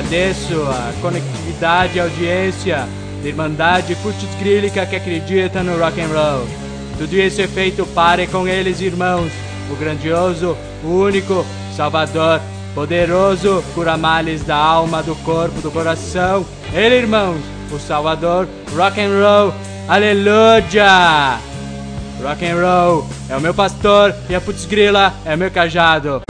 Agradeço a conectividade e audiência da Irmandade Curtiscrílica que acredita no rock and roll. Tudo isso é feito para e com eles, irmãos. O grandioso, o único, Salvador, poderoso, cura males da alma, do corpo, do coração. Ele, irmãos, o Salvador, rock and roll. Aleluia! Rock and roll é o meu pastor e a Putzgrila é o meu cajado.